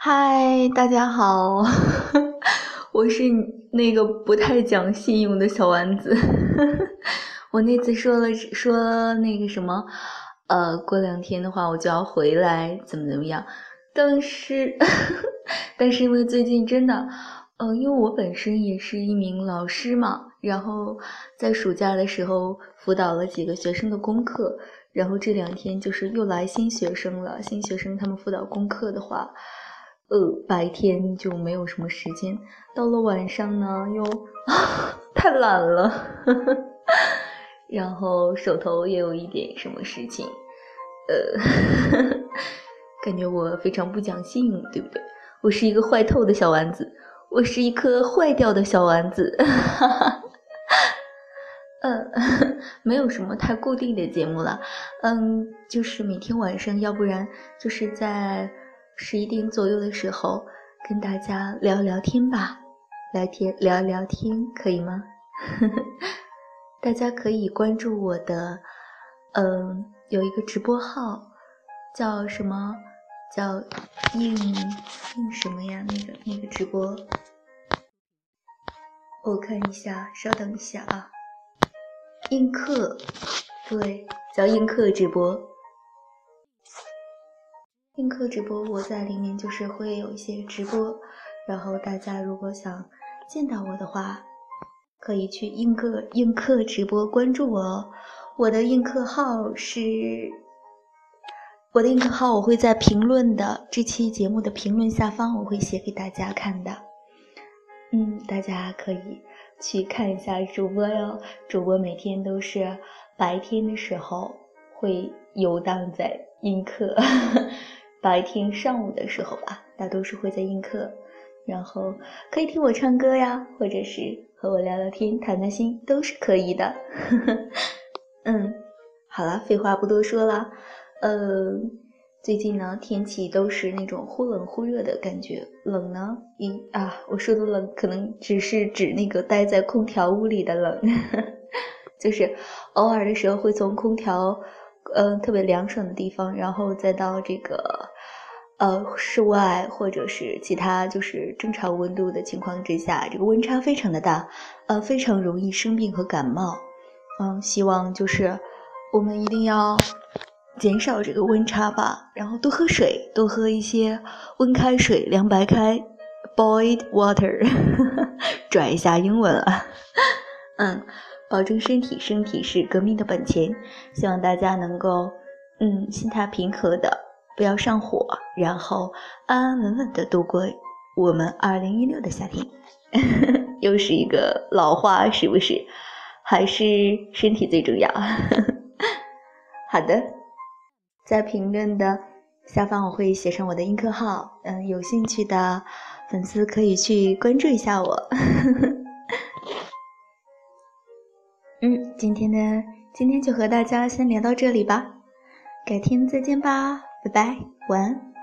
嗨，大家好，我是那个不太讲信用的小丸子。我那次说了说那个什么，呃，过两天的话我就要回来，怎么怎么样？但是，但是因为最近真的，嗯，因为我本身也是一名老师嘛，然后在暑假的时候辅导了几个学生的功课，然后这两天就是又来新学生了，新学生他们辅导功课的话。呃，白天就没有什么时间，到了晚上呢，又 太懒了，然后手头也有一点什么事情，呃，感觉我非常不讲信用，对不对？我是一个坏透的小丸子，我是一颗坏掉的小丸子，嗯，没有什么太固定的节目了，嗯，就是每天晚上，要不然就是在。十一点左右的时候，跟大家聊聊天吧，聊天聊聊天可以吗？大家可以关注我的，嗯，有一个直播号，叫什么？叫应应什么呀？那个那个直播，我看一下，稍等一下啊。映客，对，叫映客直播。课直播，我在里面就是会有一些直播，然后大家如果想见到我的话，可以去映客映客直播关注我哦。我的映客号是，我的映客号我会在评论的这期节目的评论下方，我会写给大家看的。嗯，大家可以去看一下主播哟。主播每天都是白天的时候会游荡在映客。白天上午的时候吧，大多数会在映客，然后可以听我唱歌呀，或者是和我聊聊天、谈谈心，都是可以的。嗯，好了，废话不多说了。呃，最近呢，天气都是那种忽冷忽热的感觉。冷呢，一啊，我说的冷可能只是指那个待在空调屋里的冷，就是偶尔的时候会从空调。嗯，特别凉爽的地方，然后再到这个，呃，室外或者是其他就是正常温度的情况之下，这个温差非常的大，呃，非常容易生病和感冒。嗯，希望就是我们一定要减少这个温差吧，然后多喝水，多喝一些温开水、凉白开，boiled water，拽一下英文了，嗯。保重身体，身体是革命的本钱。希望大家能够，嗯，心态平和的，不要上火，然后安安稳稳的度过我们二零一六的夏天。又是一个老话，是不是？还是身体最重要。好的，在评论的下方我会写上我的映客号，嗯，有兴趣的粉丝可以去关注一下我。今天呢，今天就和大家先聊到这里吧，改天再见吧，拜拜，晚安。